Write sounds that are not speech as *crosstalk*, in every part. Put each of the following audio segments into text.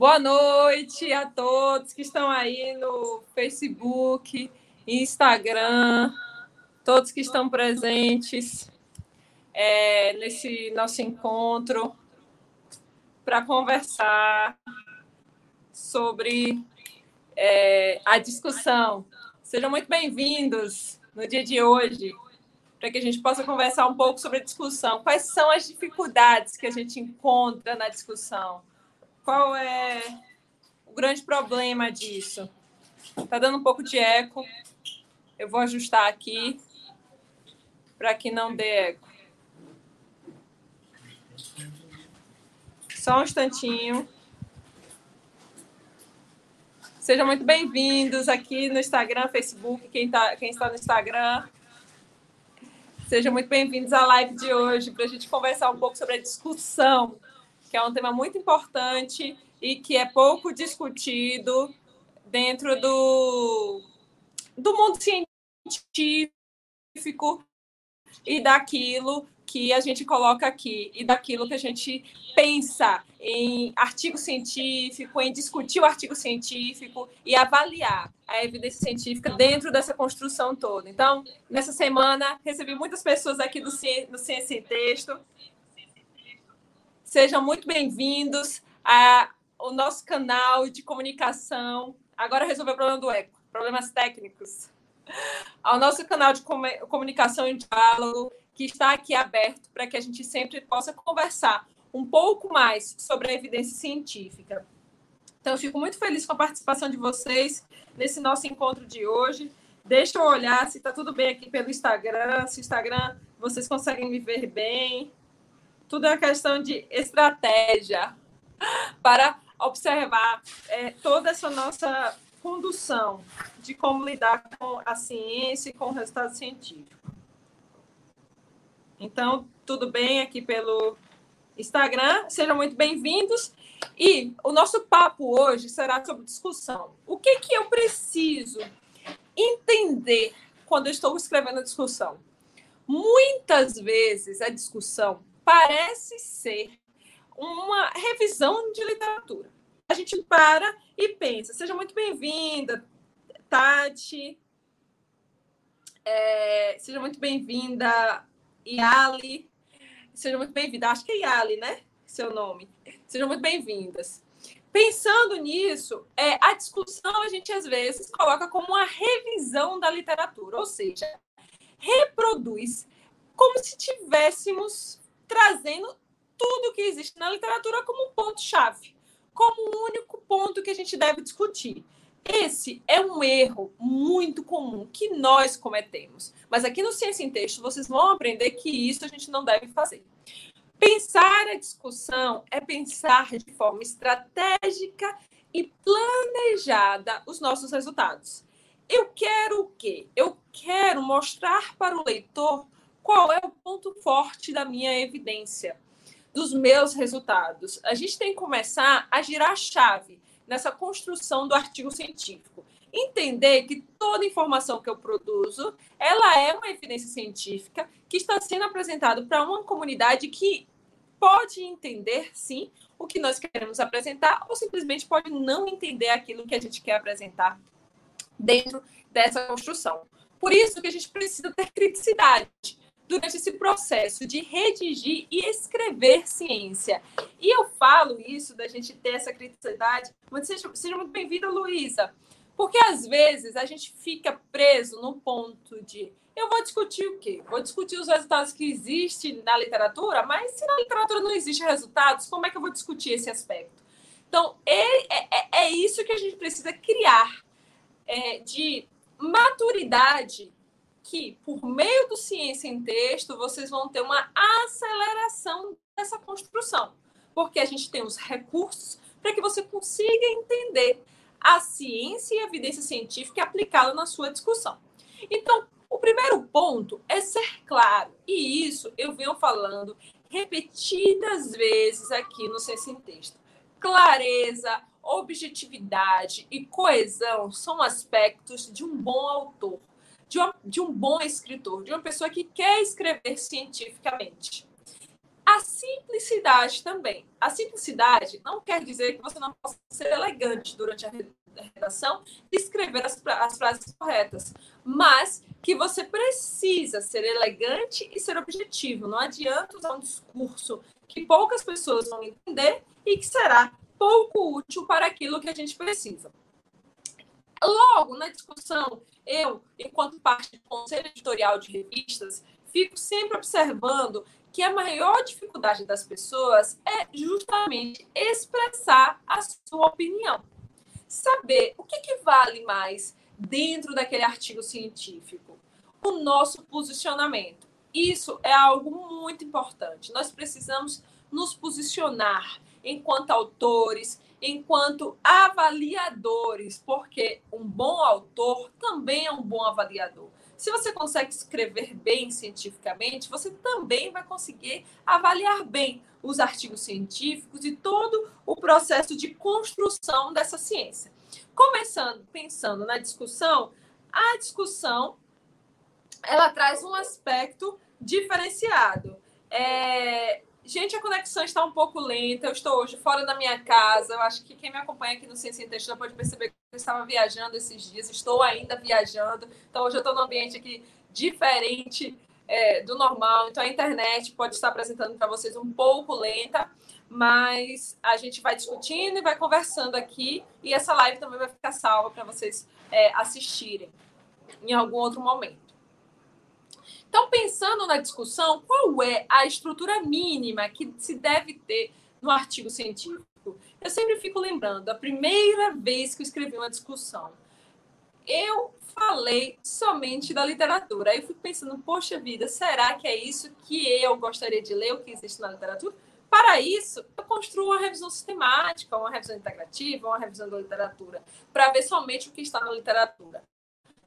Boa noite a todos que estão aí no Facebook, Instagram, todos que estão presentes é, nesse nosso encontro para conversar sobre é, a discussão. Sejam muito bem-vindos no dia de hoje, para que a gente possa conversar um pouco sobre a discussão. Quais são as dificuldades que a gente encontra na discussão? Qual é o grande problema disso? Está dando um pouco de eco. Eu vou ajustar aqui para que não dê eco. Só um instantinho. Sejam muito bem-vindos aqui no Instagram, Facebook, quem, tá, quem está no Instagram. Sejam muito bem-vindos à live de hoje para a gente conversar um pouco sobre a discussão que é um tema muito importante e que é pouco discutido dentro do, do mundo científico e daquilo que a gente coloca aqui e daquilo que a gente pensa em artigo científico, em discutir o artigo científico e avaliar a evidência científica dentro dessa construção toda. Então, nessa semana, recebi muitas pessoas aqui do, no Ciência em Texto Sejam muito bem-vindos ao nosso canal de comunicação. Agora resolveu o problema do eco, problemas técnicos. Ao nosso canal de comunicação e diálogo, que está aqui aberto para que a gente sempre possa conversar um pouco mais sobre a evidência científica. Então, eu fico muito feliz com a participação de vocês nesse nosso encontro de hoje. Deixa eu olhar se está tudo bem aqui pelo Instagram, se o Instagram vocês conseguem me ver bem tudo é uma questão de estratégia para observar é, toda essa nossa condução de como lidar com a ciência e com o resultado científico. Então, tudo bem aqui pelo Instagram, sejam muito bem-vindos. E o nosso papo hoje será sobre discussão. O que, que eu preciso entender quando eu estou escrevendo a discussão? Muitas vezes a discussão parece ser uma revisão de literatura. A gente para e pensa. Seja muito bem-vinda, Tati. É, seja muito bem-vinda, Iali. Seja muito bem-vinda. Acho que é Iali, né? Seu nome. Sejam muito bem-vindas. Pensando nisso, é, a discussão a gente às vezes coloca como uma revisão da literatura, ou seja, reproduz como se tivéssemos trazendo tudo que existe na literatura como um ponto-chave, como um único ponto que a gente deve discutir. Esse é um erro muito comum que nós cometemos. Mas aqui no Ciência em Texto vocês vão aprender que isso a gente não deve fazer. Pensar a discussão é pensar de forma estratégica e planejada os nossos resultados. Eu quero o quê? Eu quero mostrar para o leitor qual é o ponto forte da minha evidência, dos meus resultados. A gente tem que começar a girar a chave nessa construção do artigo científico. Entender que toda informação que eu produzo, ela é uma evidência científica que está sendo apresentada para uma comunidade que pode entender, sim, o que nós queremos apresentar, ou simplesmente pode não entender aquilo que a gente quer apresentar dentro dessa construção. Por isso que a gente precisa ter criticidade durante esse processo de redigir e escrever ciência. E eu falo isso da gente ter essa criticidade, mas seja, seja muito bem-vinda, Luísa, porque às vezes a gente fica preso no ponto de eu vou discutir o quê? Vou discutir os resultados que existem na literatura, mas se na literatura não existem resultados, como é que eu vou discutir esse aspecto? Então, é, é, é isso que a gente precisa criar é, de maturidade que, por meio do Ciência em Texto, vocês vão ter uma aceleração dessa construção, porque a gente tem os recursos para que você consiga entender a ciência e a evidência científica aplicá-la na sua discussão. Então, o primeiro ponto é ser claro, e isso eu venho falando repetidas vezes aqui no Ciência em Texto. Clareza, objetividade e coesão são aspectos de um bom autor de, uma, de um bom escritor, de uma pessoa que quer escrever cientificamente. A simplicidade também. A simplicidade não quer dizer que você não possa ser elegante durante a redação e escrever as, as frases corretas, mas que você precisa ser elegante e ser objetivo. Não adianta usar um discurso que poucas pessoas vão entender e que será pouco útil para aquilo que a gente precisa. Na discussão, eu, enquanto parte do conselho editorial de revistas, fico sempre observando que a maior dificuldade das pessoas é justamente expressar a sua opinião. Saber o que, que vale mais dentro daquele artigo científico. O nosso posicionamento. Isso é algo muito importante. Nós precisamos nos posicionar enquanto autores, enquanto avaliadores, porque um bom autor também é um bom avaliador. Se você consegue escrever bem cientificamente, você também vai conseguir avaliar bem os artigos científicos e todo o processo de construção dessa ciência. Começando pensando na discussão, a discussão ela traz um aspecto diferenciado. É, Gente, a conexão está um pouco lenta. Eu estou hoje fora da minha casa. Eu acho que quem me acompanha aqui no Ciência Intestina pode perceber que eu estava viajando esses dias. Estou ainda viajando. Então, hoje eu estou num ambiente aqui diferente é, do normal. Então, a internet pode estar apresentando para vocês um pouco lenta. Mas a gente vai discutindo e vai conversando aqui. E essa live também vai ficar salva para vocês é, assistirem em algum outro momento. Então, pensando na discussão, qual é a estrutura mínima que se deve ter no artigo científico? Eu sempre fico lembrando, a primeira vez que eu escrevi uma discussão, eu falei somente da literatura. Aí eu fico pensando, poxa vida, será que é isso que eu gostaria de ler, o que existe na literatura? Para isso, eu construo uma revisão sistemática, uma revisão integrativa, uma revisão da literatura, para ver somente o que está na literatura.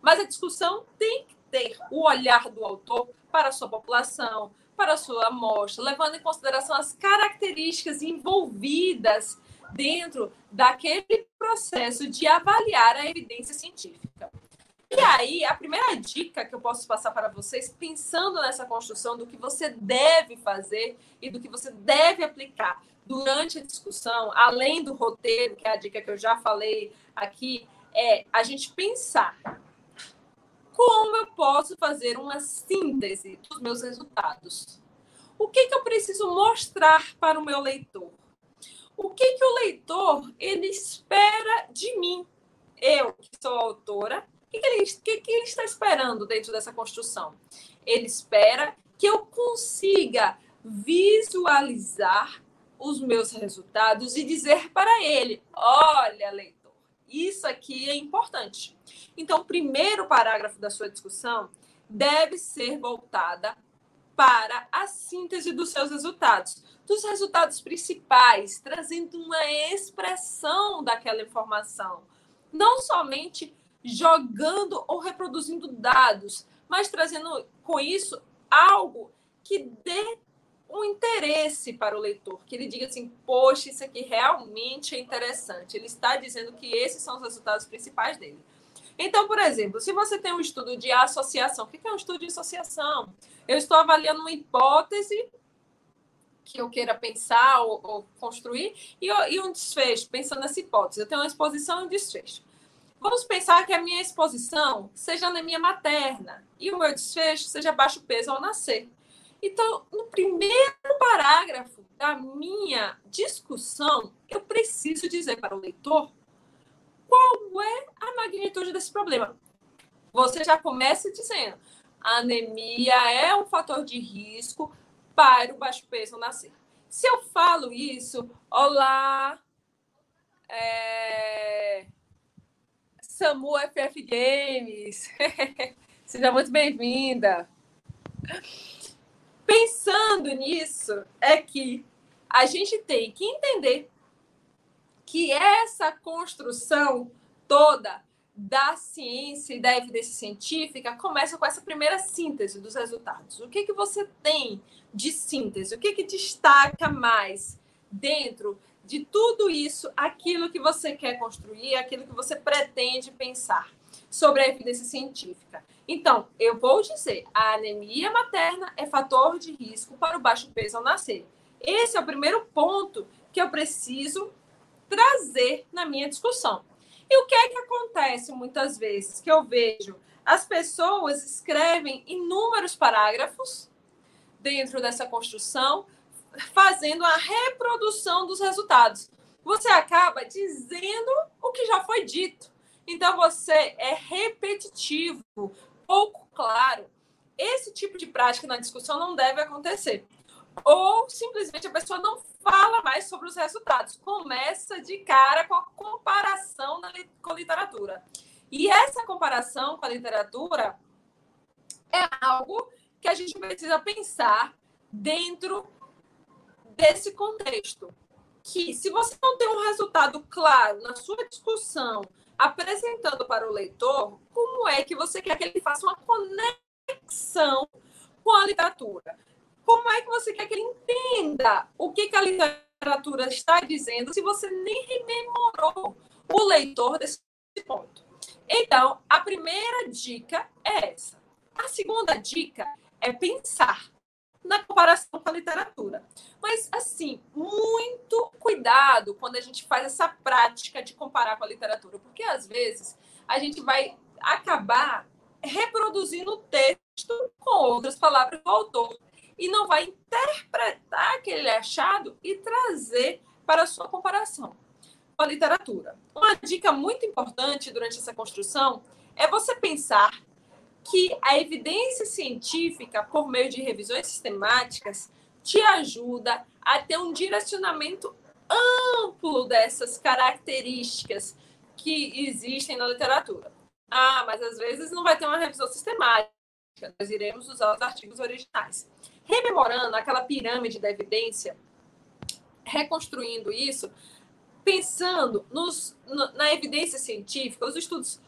Mas a discussão tem que ter o olhar do autor para a sua população, para a sua amostra, levando em consideração as características envolvidas dentro daquele processo de avaliar a evidência científica. E aí, a primeira dica que eu posso passar para vocês, pensando nessa construção do que você deve fazer e do que você deve aplicar durante a discussão, além do roteiro, que é a dica que eu já falei aqui, é a gente pensar como eu posso fazer uma síntese dos meus resultados? O que, que eu preciso mostrar para o meu leitor? O que, que o leitor ele espera de mim? Eu, que sou autora, o que, que, ele, que, que ele está esperando dentro dessa construção? Ele espera que eu consiga visualizar os meus resultados e dizer para ele: olha, leitor isso aqui é importante. Então, o primeiro parágrafo da sua discussão deve ser voltada para a síntese dos seus resultados, dos resultados principais, trazendo uma expressão daquela informação, não somente jogando ou reproduzindo dados, mas trazendo com isso algo que dê um interesse para o leitor, que ele diga assim, poxa, isso aqui realmente é interessante. Ele está dizendo que esses são os resultados principais dele. Então, por exemplo, se você tem um estudo de associação, o que é um estudo de associação? Eu estou avaliando uma hipótese que eu queira pensar ou, ou construir e, e, um desfecho, pensando nessa hipótese. Eu tenho uma exposição e um desfecho. Vamos pensar que a minha exposição seja anemia materna e o meu desfecho seja baixo peso ao nascer. Então, no primeiro parágrafo da minha discussão, eu preciso dizer para o leitor qual é a magnitude desse problema. Você já começa dizendo: a anemia é um fator de risco para o baixo peso nascer. Se eu falo isso, olá, é... Samu FF Games, *laughs* seja muito bem-vinda. Pensando nisso, é que a gente tem que entender que essa construção toda da ciência e da evidência científica começa com essa primeira síntese dos resultados. O que, que você tem de síntese? O que, que destaca mais dentro de tudo isso, aquilo que você quer construir, aquilo que você pretende pensar sobre a evidência científica? Então, eu vou dizer, a anemia materna é fator de risco para o baixo peso ao nascer. Esse é o primeiro ponto que eu preciso trazer na minha discussão. E o que é que acontece muitas vezes? Que eu vejo as pessoas escrevem inúmeros parágrafos dentro dessa construção, fazendo a reprodução dos resultados. Você acaba dizendo o que já foi dito. Então, você é repetitivo, pouco claro. Esse tipo de prática na discussão não deve acontecer. Ou simplesmente a pessoa não fala mais sobre os resultados, começa de cara com a comparação na, com a literatura. E essa comparação com a literatura é algo que a gente precisa pensar dentro desse contexto. Que se você não tem um resultado claro na sua discussão, apresentando para o leitor, como é que você quer que ele faça uma conexão com a literatura? Como é que você quer que ele entenda o que, que a literatura está dizendo se você nem rememorou o leitor desse ponto? Então, a primeira dica é essa. A segunda dica é pensar na comparação com a literatura. Mas, assim, muito cuidado quando a gente faz essa prática de comparar com a literatura, porque às vezes a gente vai acabar reproduzindo o texto com outras palavras do autor e não vai interpretar aquele achado e trazer para a sua comparação com a literatura. Uma dica muito importante durante essa construção é você pensar que a evidência científica, por meio de revisões sistemáticas, te ajuda a ter um direcionamento amplo dessas características que existem na literatura. Ah, mas às vezes não vai ter uma revisão sistemática. Nós iremos usar os artigos originais. Rememorando aquela pirâmide da evidência, reconstruindo isso, pensando nos, na evidência científica, os estudos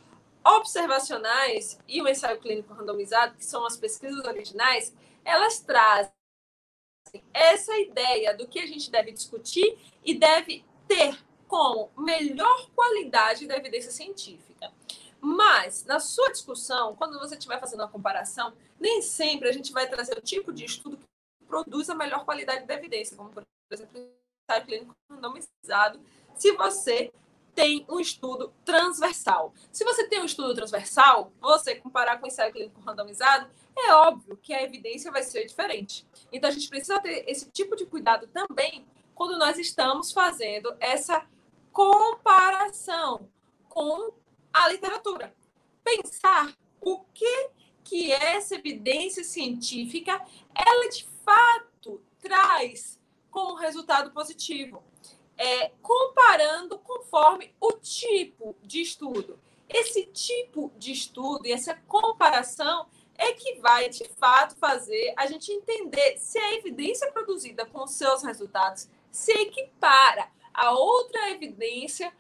observacionais e o ensaio clínico randomizado, que são as pesquisas originais, elas trazem essa ideia do que a gente deve discutir e deve ter como melhor qualidade da evidência científica. Mas, na sua discussão, quando você estiver fazendo uma comparação, nem sempre a gente vai trazer o tipo de estudo que produz a melhor qualidade da evidência, como, por exemplo, o ensaio clínico randomizado, se você tem um estudo transversal. Se você tem um estudo transversal, você comparar com o ensaio clínico randomizado, é óbvio que a evidência vai ser diferente. Então, a gente precisa ter esse tipo de cuidado também quando nós estamos fazendo essa comparação com a literatura. Pensar o que, que essa evidência científica, ela de fato traz como resultado positivo é, comparando conforme o tipo de estudo. Esse tipo de estudo e essa comparação é que vai, de fato, fazer a gente entender se a evidência produzida com seus resultados se equipara a outra evidência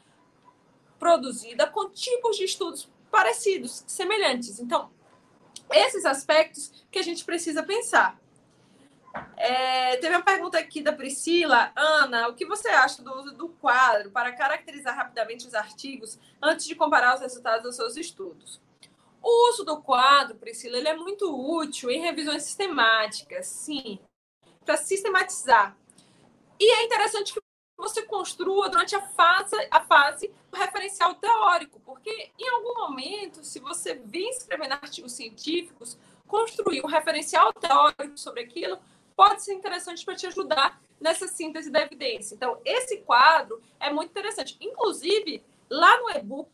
produzida com tipos de estudos parecidos, semelhantes. Então, esses aspectos que a gente precisa pensar. É, teve uma pergunta aqui da Priscila. Ana, o que você acha do uso do quadro para caracterizar rapidamente os artigos antes de comparar os resultados dos seus estudos? O uso do quadro, Priscila, ele é muito útil em revisões sistemáticas, sim, para sistematizar. E é interessante que você construa durante a fase, a fase do referencial teórico, porque em algum momento, se você vem escrevendo artigos científicos, construir um referencial teórico sobre aquilo pode ser interessante para te ajudar nessa síntese da evidência. Então, esse quadro é muito interessante. Inclusive, lá no e-book,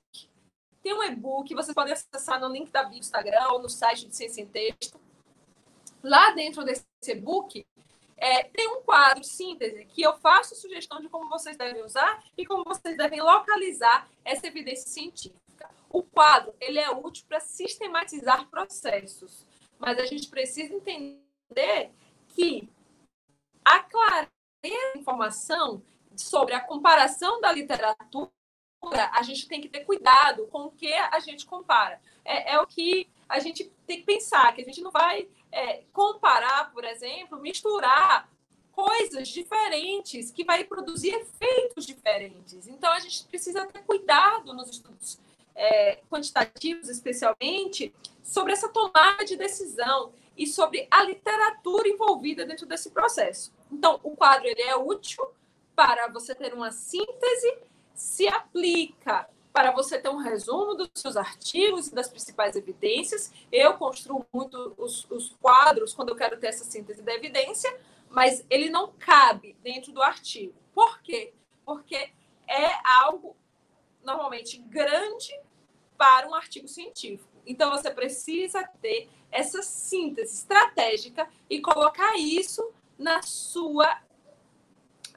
tem um e-book, você pode acessar no link da bio Instagram ou no site de Ciência em Texto. Lá dentro desse e-book, é, tem um quadro síntese que eu faço sugestão de como vocês devem usar e como vocês devem localizar essa evidência científica. O quadro ele é útil para sistematizar processos, mas a gente precisa entender que a clareza da informação sobre a comparação da literatura, a gente tem que ter cuidado com o que a gente compara. É, é o que a gente tem que pensar, que a gente não vai é, comparar, por exemplo, misturar coisas diferentes que vai produzir efeitos diferentes. Então, a gente precisa ter cuidado nos estudos é, quantitativos, especialmente, sobre essa tomada de decisão e sobre a literatura envolvida dentro desse processo. Então, o quadro ele é útil para você ter uma síntese se aplica para você ter um resumo dos seus artigos e das principais evidências. Eu construo muito os, os, quadros quando eu quero ter essa síntese da evidência, mas ele não cabe dentro do artigo. Por quê? Porque é algo normalmente grande para um artigo científico. Então você precisa ter essa síntese estratégica e colocar isso na sua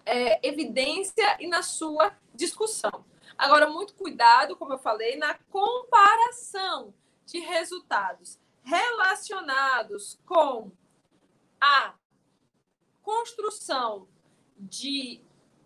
é, evidência e na sua discussão. Agora, muito cuidado, como eu falei, na comparação de resultados relacionados com a construção de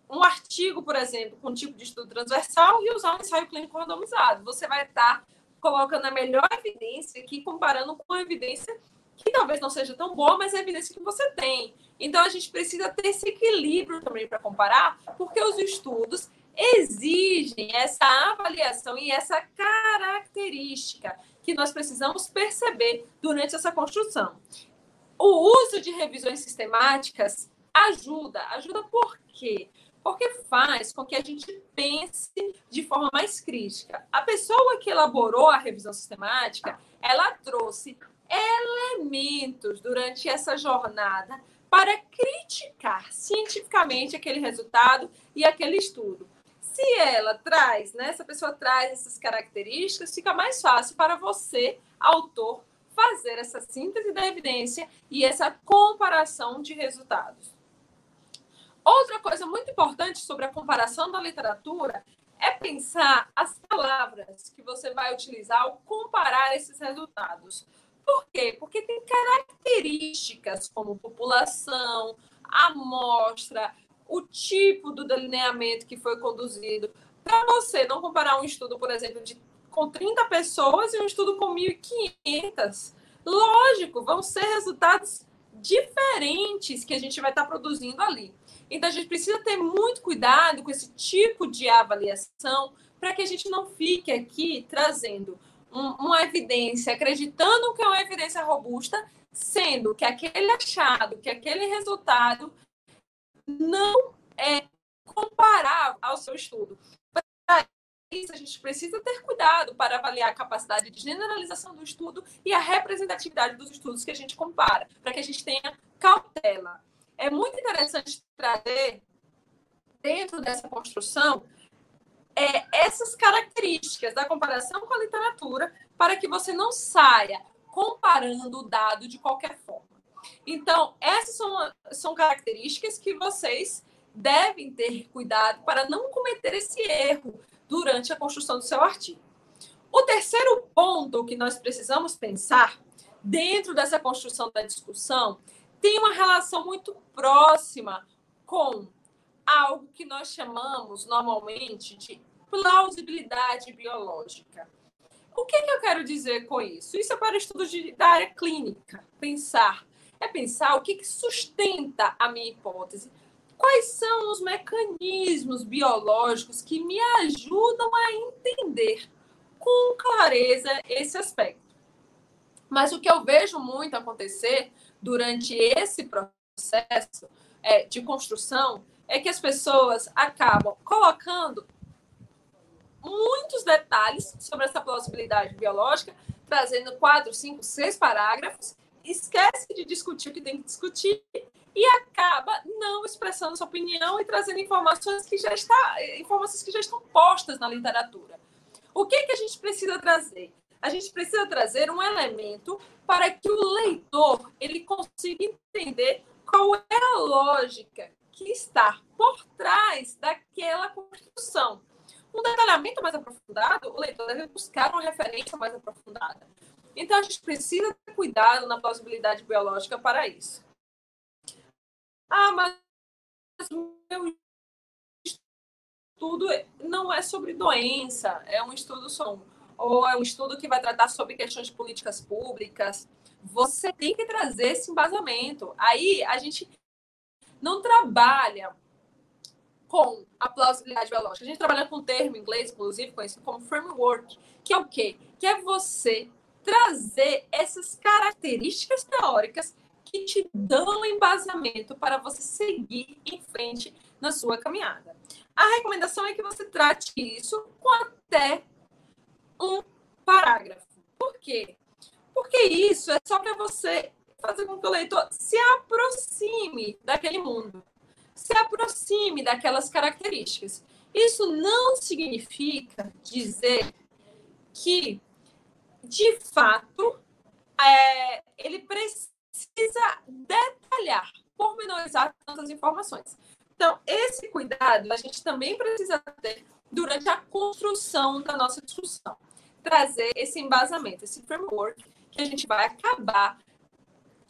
um artigo, por exemplo, com tipo de estudo transversal e usar um ensaio clínico randomizado. Você vai estar colocando a melhor evidência aqui, comparando com a evidência que talvez não seja tão boa, mas é a evidência que você tem. Então, a gente precisa ter esse equilíbrio também para comparar, porque os estudos exigem essa avaliação e essa característica que nós precisamos perceber durante essa construção. O uso de revisões sistemáticas ajuda. Ajuda por quê? Porque faz com que a gente pense de forma mais crítica. A pessoa que elaborou a revisão sistemática, ela trouxe elementos durante essa jornada para criticar cientificamente aquele resultado e aquele estudo. Se ela traz, né, essa pessoa traz essas características, fica mais fácil para você, autor, fazer essa síntese da evidência e essa comparação de resultados. Outra coisa muito importante sobre a comparação da literatura é pensar as palavras que você vai utilizar ao comparar esses resultados. Por quê? Porque tem características como população, amostra, o tipo do delineamento que foi conduzido. Para você não comparar um estudo, por exemplo, de, com 30 pessoas e um estudo com 1.500. Lógico, vão ser resultados diferentes que a gente vai estar produzindo ali. Então, a gente precisa ter muito cuidado com esse tipo de avaliação para que a gente não fique aqui trazendo um, uma evidência, acreditando que é uma evidência robusta, sendo que aquele achado, que aquele resultado não é comparável ao seu estudo. Para isso, a gente precisa ter cuidado para avaliar a capacidade de generalização do estudo e a representatividade dos estudos que a gente compara, para que a gente tenha cautela. É muito interessante trazer, dentro dessa construção, é, essas características da comparação com a literatura, para que você não saia comparando o dado de qualquer forma. Então, essas são, são características que vocês devem ter cuidado para não cometer esse erro durante a construção do seu artigo. O terceiro ponto que nós precisamos pensar dentro dessa construção da discussão tem uma relação muito próxima com algo que nós chamamos normalmente de plausibilidade biológica. O que, que eu quero dizer com isso? Isso é para estudos de, da área clínica. Pensar. É pensar o que, que sustenta a minha hipótese. Quais são os mecanismos biológicos que me ajudam a entender com clareza esse aspecto. Mas o que eu vejo muito acontecer durante esse processo é, de construção é que as pessoas acabam colocando muitos detalhes sobre essa plausibilidade biológica, trazendo quatro, cinco, seis parágrafos, esquece de discutir o que tem que discutir e acaba não expressando sua opinião e trazendo informações que já está, informações que já estão postas na literatura. O que, que a gente precisa trazer? A gente precisa trazer um elemento para que o leitor ele consiga entender qual é a lógica que está por trás daquela construção um detalhamento mais aprofundado, o leitor deve buscar uma referência mais aprofundada. Então, a gente precisa ter cuidado na plausibilidade biológica para isso. Ah, mas meu estudo não é sobre doença, é um estudo sobre, ou é um estudo que vai tratar sobre questões de políticas públicas. Você tem que trazer esse embasamento. Aí a gente não trabalha com a plausibilidade biológica. A gente trabalha com um termo em inglês, inclusive, conhecido como framework, que é o quê? Que é você trazer essas características teóricas que te dão embasamento para você seguir em frente na sua caminhada. a recomendação é que você trate isso com até um parágrafo. Por quê? Porque isso é só para você fazer com que o leitor se aproxime daquele mundo, se aproxime daquelas características. Isso não significa dizer que, de fato, é, ele precisa detalhar, pormenorizar tantas informações. Então, esse cuidado a gente também precisa ter durante a construção da nossa discussão. Trazer esse embasamento, esse framework, que a gente vai acabar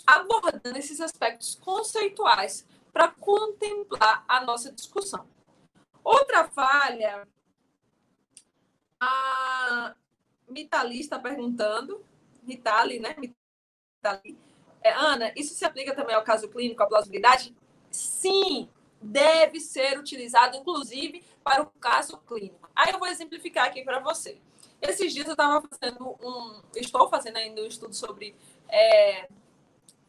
abordando esses aspectos conceituais para contemplar a nossa discussão. Outra falha, a Mitali está perguntando, Mitali, né? Mitali. É, Ana, isso se aplica também ao caso clínico, à plausibilidade? Sim, deve ser utilizado, inclusive, para o caso clínico. Aí eu vou exemplificar aqui para você. Esses dias eu estava fazendo um. Estou fazendo ainda um estudo sobre é,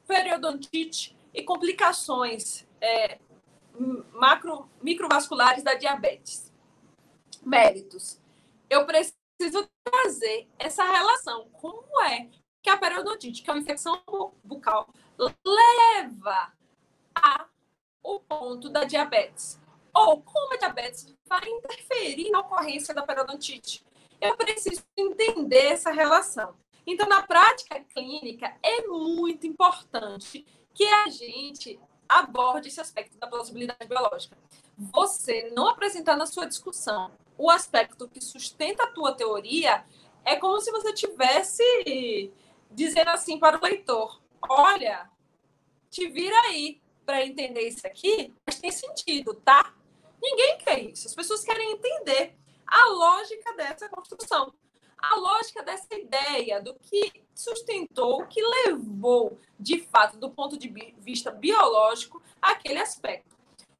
periodontite e complicações é, macro, microvasculares da diabetes. Méritos. Eu preciso trazer essa relação. Como é que a periodontite, que é uma infecção bucal, leva a o ponto da diabetes? Ou como a diabetes vai interferir na ocorrência da periodontite? Eu preciso entender essa relação. Então, na prática clínica, é muito importante que a gente aborde esse aspecto da plausibilidade biológica. Você não apresentar na sua discussão o aspecto que sustenta a tua teoria, é como se você tivesse dizendo assim para o leitor: olha, te vira aí para entender isso aqui, mas tem sentido, tá? Ninguém quer isso. As pessoas querem entender a lógica dessa construção, a lógica dessa ideia do que sustentou, que levou, de fato, do ponto de vista biológico, aquele aspecto.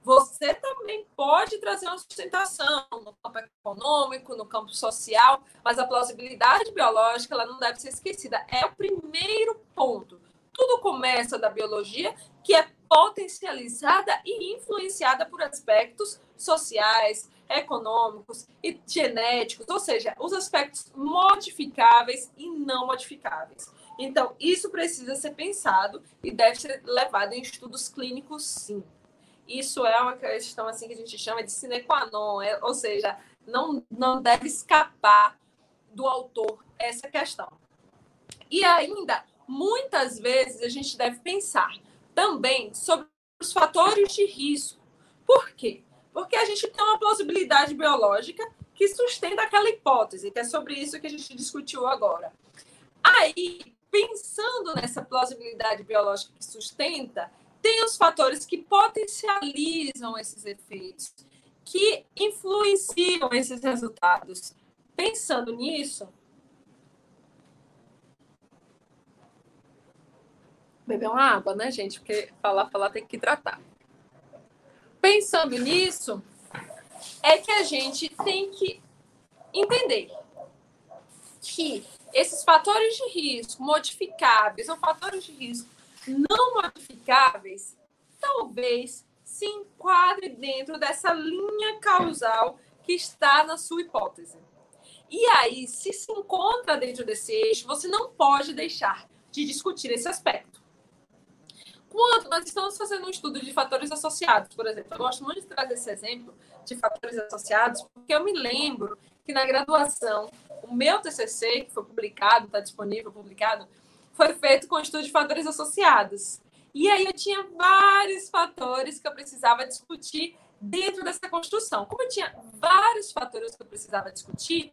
Você também pode trazer uma sustentação no campo econômico, no campo social, mas a plausibilidade biológica ela não deve ser esquecida. É o primeiro ponto. Tudo começa da biologia, que é potencializada e influenciada por aspectos sociais, econômicos e genéticos, ou seja, os aspectos modificáveis e não modificáveis. Então, isso precisa ser pensado e deve ser levado em estudos clínicos, sim. Isso é uma questão assim que a gente chama de sine qua non, é, ou seja, não, não deve escapar do autor essa questão. E ainda, muitas vezes, a gente deve pensar também sobre os fatores de risco. Por quê? Porque a gente tem uma plausibilidade biológica que sustenta aquela hipótese, que é sobre isso que a gente discutiu agora. Aí, pensando nessa plausibilidade biológica que sustenta, tem os fatores que potencializam esses efeitos, que influenciam esses resultados. Pensando nisso, beber uma água, né, gente? Porque falar, falar tem que tratar. Pensando nisso, é que a gente tem que entender que esses fatores de risco modificáveis ou fatores de risco não modificáveis, talvez se enquadre dentro dessa linha causal que está na sua hipótese. E aí, se se encontra dentro desse eixo, você não pode deixar de discutir esse aspecto. Quando nós estamos fazendo um estudo de fatores associados, por exemplo, eu gosto muito de trazer esse exemplo de fatores associados, porque eu me lembro que na graduação, o meu TCC, que foi publicado, está disponível, publicado, foi feito com estudo de fatores associados. E aí eu tinha vários fatores que eu precisava discutir dentro dessa construção. Como eu tinha vários fatores que eu precisava discutir,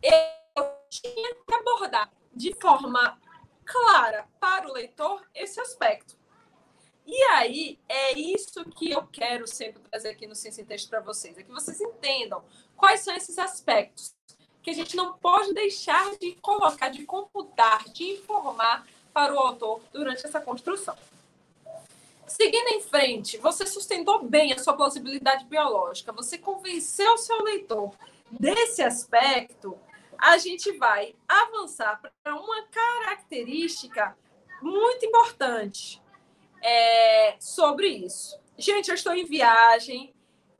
eu tinha que abordar de forma clara para o leitor esse aspecto. E aí, é isso que eu quero sempre trazer aqui no Ciência em Texto para vocês, é que vocês entendam quais são esses aspectos que a gente não pode deixar de colocar, de computar, de informar para o autor durante essa construção. Seguindo em frente, você sustentou bem a sua plausibilidade biológica, você convenceu o seu leitor desse aspecto, a gente vai avançar para uma característica muito importante é, sobre isso. Gente, eu estou em viagem,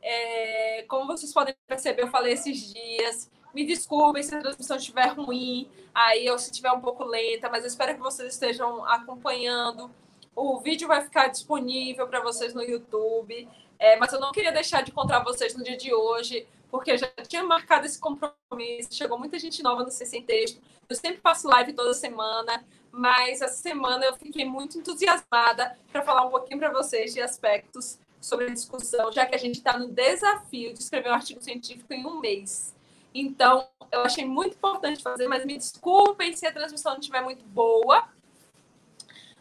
É, como vocês podem perceber, eu falei esses dias. Me desculpem se a transmissão estiver ruim, aí ou se estiver um pouco lenta, mas eu espero que vocês estejam acompanhando. O vídeo vai ficar disponível para vocês no YouTube. É, mas eu não queria deixar de encontrar vocês no dia de hoje, porque já tinha marcado esse compromisso. Chegou muita gente nova no Sem Texto. Eu sempre faço live toda semana, mas essa semana eu fiquei muito entusiasmada para falar um pouquinho para vocês de aspectos sobre a discussão, já que a gente está no desafio de escrever um artigo científico em um mês. Então, eu achei muito importante fazer, mas me desculpem se a transmissão não estiver muito boa.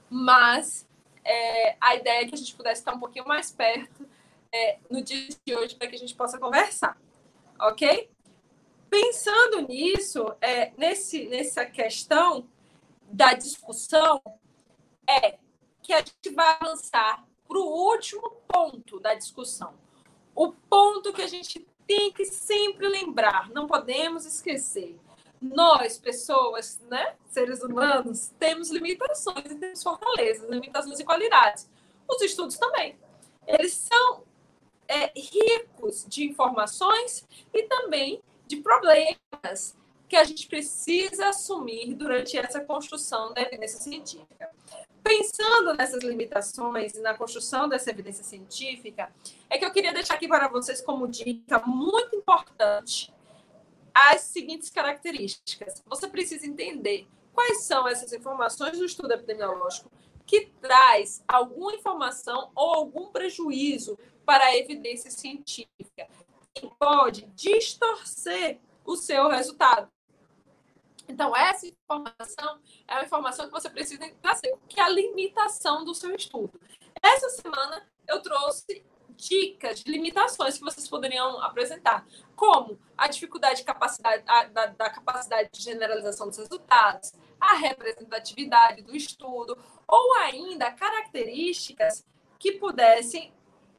Mas é, a ideia é que a gente pudesse estar um pouquinho mais perto é, no dia de hoje para que a gente possa conversar. Ok? Pensando nisso, é, nesse, nessa questão da discussão, é que a gente vai avançar para o último ponto da discussão. O ponto que a gente tem que sempre lembrar, não podemos esquecer. Nós, pessoas, né, seres humanos, temos limitações e temos fortalezas, limitações e qualidades. Os estudos também. Eles são é, ricos de informações e também de problemas que a gente precisa assumir durante essa construção da evidência científica. Pensando nessas limitações e na construção dessa evidência científica, é que eu queria deixar aqui para vocês como dica muito importante as seguintes características. Você precisa entender quais são essas informações do estudo epidemiológico que traz alguma informação ou algum prejuízo para a evidência científica e pode distorcer o seu resultado. Então, essa informação é uma informação que você precisa trazer, que é a limitação do seu estudo. Essa semana eu trouxe dicas de limitações que vocês poderiam apresentar, como a dificuldade de capacidade, a, da, da capacidade de generalização dos resultados, a representatividade do estudo, ou ainda características que pudessem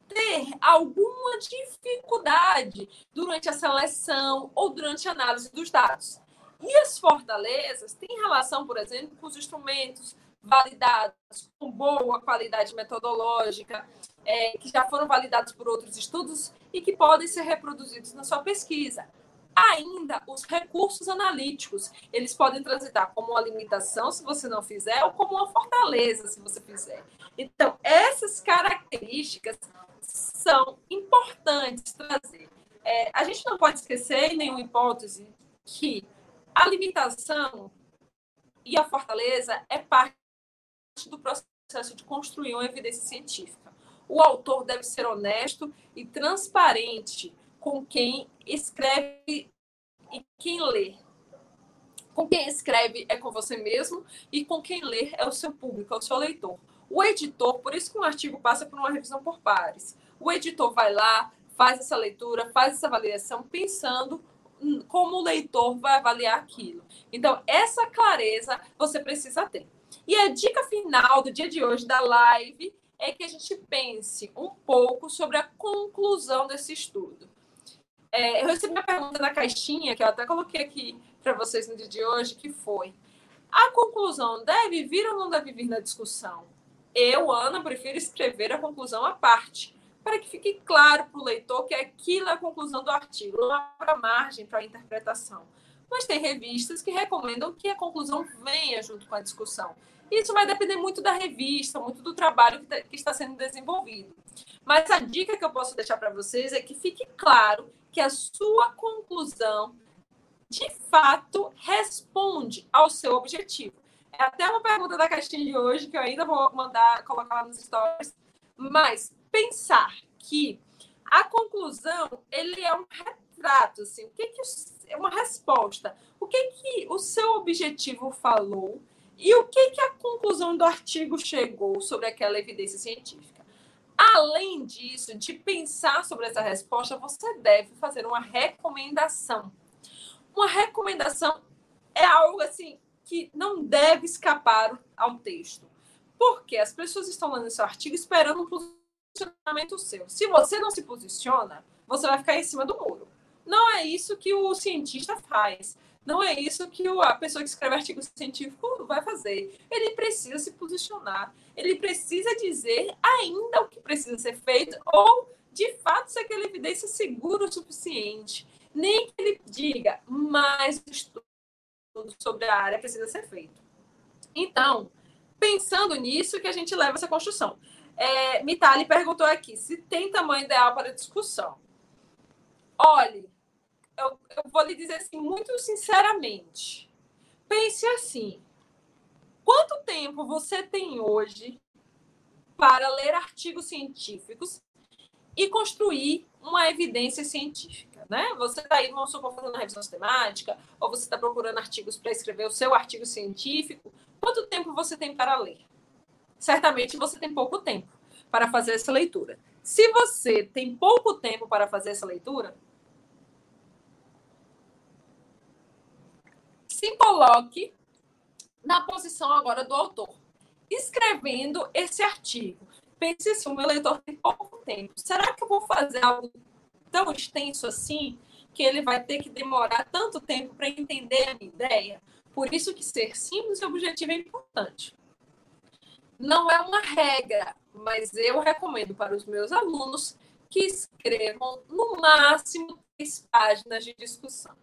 ter alguma dificuldade durante a seleção ou durante a análise dos dados. E as fortalezas têm relação, por exemplo, com os instrumentos validados com boa qualidade metodológica, é, que já foram validados por outros estudos e que podem ser reproduzidos na sua pesquisa. Ainda os recursos analíticos, eles podem transitar como uma limitação se você não fizer ou como uma fortaleza se você fizer. Então, essas características são importantes trazer. É, a gente não pode esquecer, em nenhuma hipótese, que a limitação e a fortaleza é parte do processo de construir uma evidência científica. O autor deve ser honesto e transparente com quem escreve e quem lê. Com quem escreve é com você mesmo e com quem lê é o seu público, é o seu leitor. O editor, por isso que um artigo passa por uma revisão por pares. O editor vai lá, faz essa leitura, faz essa avaliação, pensando como o leitor vai avaliar aquilo. Então, essa clareza você precisa ter. E a dica final do dia de hoje da live é que a gente pense um pouco sobre a conclusão desse estudo. É, eu recebi uma pergunta na caixinha, que eu até coloquei aqui para vocês no dia de hoje, que foi: a conclusão deve vir ou não deve vir na discussão? Eu, Ana, prefiro escrever a conclusão à parte, para que fique claro para o leitor que aquilo é a conclusão do artigo, não abra margem para interpretação. Mas tem revistas que recomendam que a conclusão venha junto com a discussão. Isso vai depender muito da revista, muito do trabalho que tá, está sendo desenvolvido. Mas a dica que eu posso deixar para vocês é que fique claro que a sua conclusão, de fato, responde ao seu objetivo. É até uma pergunta da caixinha de hoje que eu ainda vou mandar colocar lá nos stories. Mas pensar que a conclusão ele é um retrato, assim, o que que é uma resposta, o que que o seu objetivo falou e o que, que a conclusão do artigo chegou sobre aquela evidência científica? Além disso, de pensar sobre essa resposta, você deve fazer uma recomendação. Uma recomendação é algo assim que não deve escapar ao texto. Porque as pessoas estão lendo seu artigo esperando um posicionamento seu. Se você não se posiciona, você vai ficar em cima do muro. Não é isso que o cientista faz. Não é isso que a pessoa que escreve artigo científico vai fazer. Ele precisa se posicionar. Ele precisa dizer ainda o que precisa ser feito ou de fato se aquela evidência segura o suficiente. Nem que ele diga mais estudo sobre a área precisa ser feito. Então, pensando nisso que a gente leva essa construção. É, Mitali perguntou aqui se tem tamanho ideal para discussão. Olhe, eu, eu vou lhe dizer assim, muito sinceramente. Pense assim: quanto tempo você tem hoje para ler artigos científicos e construir uma evidência científica, né? Você está aí, vamos supor, fazendo revisão sistemática, ou você está procurando artigos para escrever o seu artigo científico. Quanto tempo você tem para ler? Certamente você tem pouco tempo para fazer essa leitura. Se você tem pouco tempo para fazer essa leitura, se coloque na posição agora do autor, escrevendo esse artigo. Pense se o meu leitor tem pouco tempo. Será que eu vou fazer algo tão extenso assim que ele vai ter que demorar tanto tempo para entender a minha ideia? Por isso que ser simples e objetivo é importante. Não é uma regra, mas eu recomendo para os meus alunos que escrevam no máximo três páginas de discussão.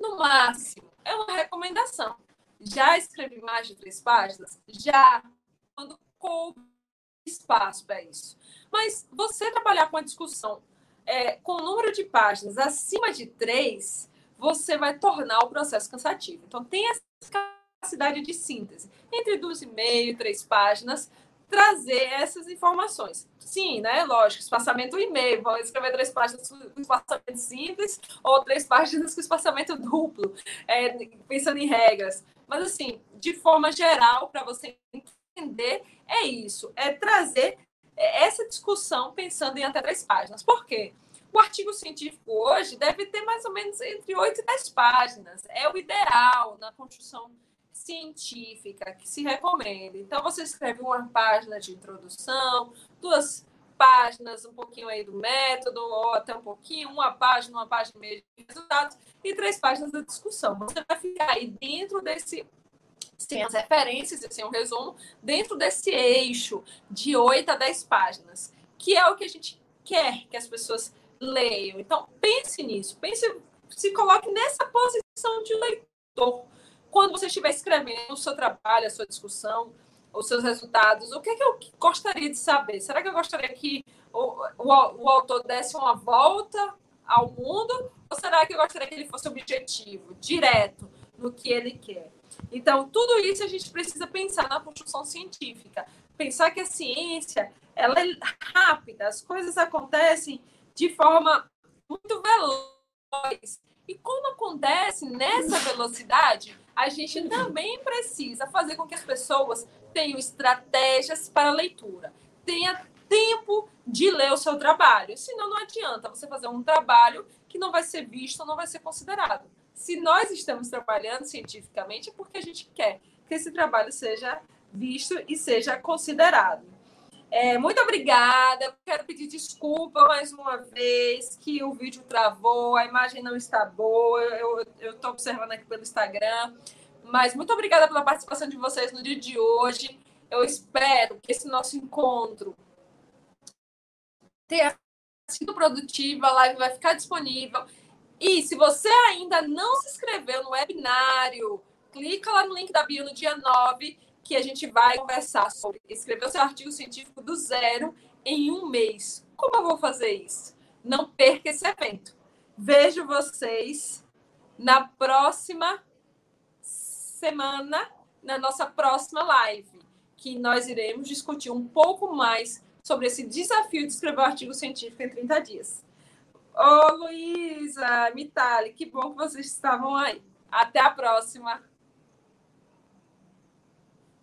No máximo, é uma recomendação. Já escrevi mais de três páginas? Já, quando coube espaço para isso. Mas você trabalhar com a discussão é, com o número de páginas acima de três, você vai tornar o processo cansativo. Então, tem essa capacidade de síntese. Entre duas e meio, três páginas, trazer essas informações. Sim, né? Lógico, espaçamento e-mail. Vão escrever três páginas com espaçamento simples ou três páginas com espaçamento duplo, é, pensando em regras. Mas, assim, de forma geral, para você entender, é isso. É trazer essa discussão pensando em até três páginas. Por quê? O artigo científico hoje deve ter mais ou menos entre oito e dez páginas. É o ideal na construção científica que se recomenda. Então, você escreve uma página de introdução, duas páginas, um pouquinho aí do método, ou até um pouquinho, uma página, uma página e meia de resultados, e três páginas da discussão. Você vai ficar aí dentro desse, sem as referências e sem o resumo, dentro desse eixo de oito a dez páginas, que é o que a gente quer que as pessoas leiam. Então, pense nisso, pense, se coloque nessa posição de leitor quando você estiver escrevendo o seu trabalho, a sua discussão, os seus resultados, o que, é que eu gostaria de saber? Será que eu gostaria que o, o, o autor desse uma volta ao mundo? Ou será que eu gostaria que ele fosse objetivo, direto no que ele quer? Então, tudo isso a gente precisa pensar na construção científica. Pensar que a ciência ela é rápida, as coisas acontecem de forma muito veloz. E como acontece nessa velocidade, a gente também precisa fazer com que as pessoas tenham estratégias para leitura, tenha tempo de ler o seu trabalho. Senão não adianta você fazer um trabalho que não vai ser visto, não vai ser considerado. Se nós estamos trabalhando cientificamente é porque a gente quer que esse trabalho seja visto e seja considerado. É, muito obrigada. Quero pedir desculpa mais uma vez que o vídeo travou, a imagem não está boa. Eu estou observando aqui pelo Instagram. Mas muito obrigada pela participação de vocês no dia de hoje. Eu espero que esse nosso encontro tenha sido produtivo. A live vai ficar disponível. E se você ainda não se inscreveu no webinário, clica lá no link da bio no dia 9 que a gente vai conversar sobre escrever o seu artigo científico do zero em um mês. Como eu vou fazer isso? Não perca esse evento. Vejo vocês na próxima semana, na nossa próxima live, que nós iremos discutir um pouco mais sobre esse desafio de escrever um artigo científico em 30 dias. Ô, Luísa, Mitali, que bom que vocês estavam aí. Até a próxima.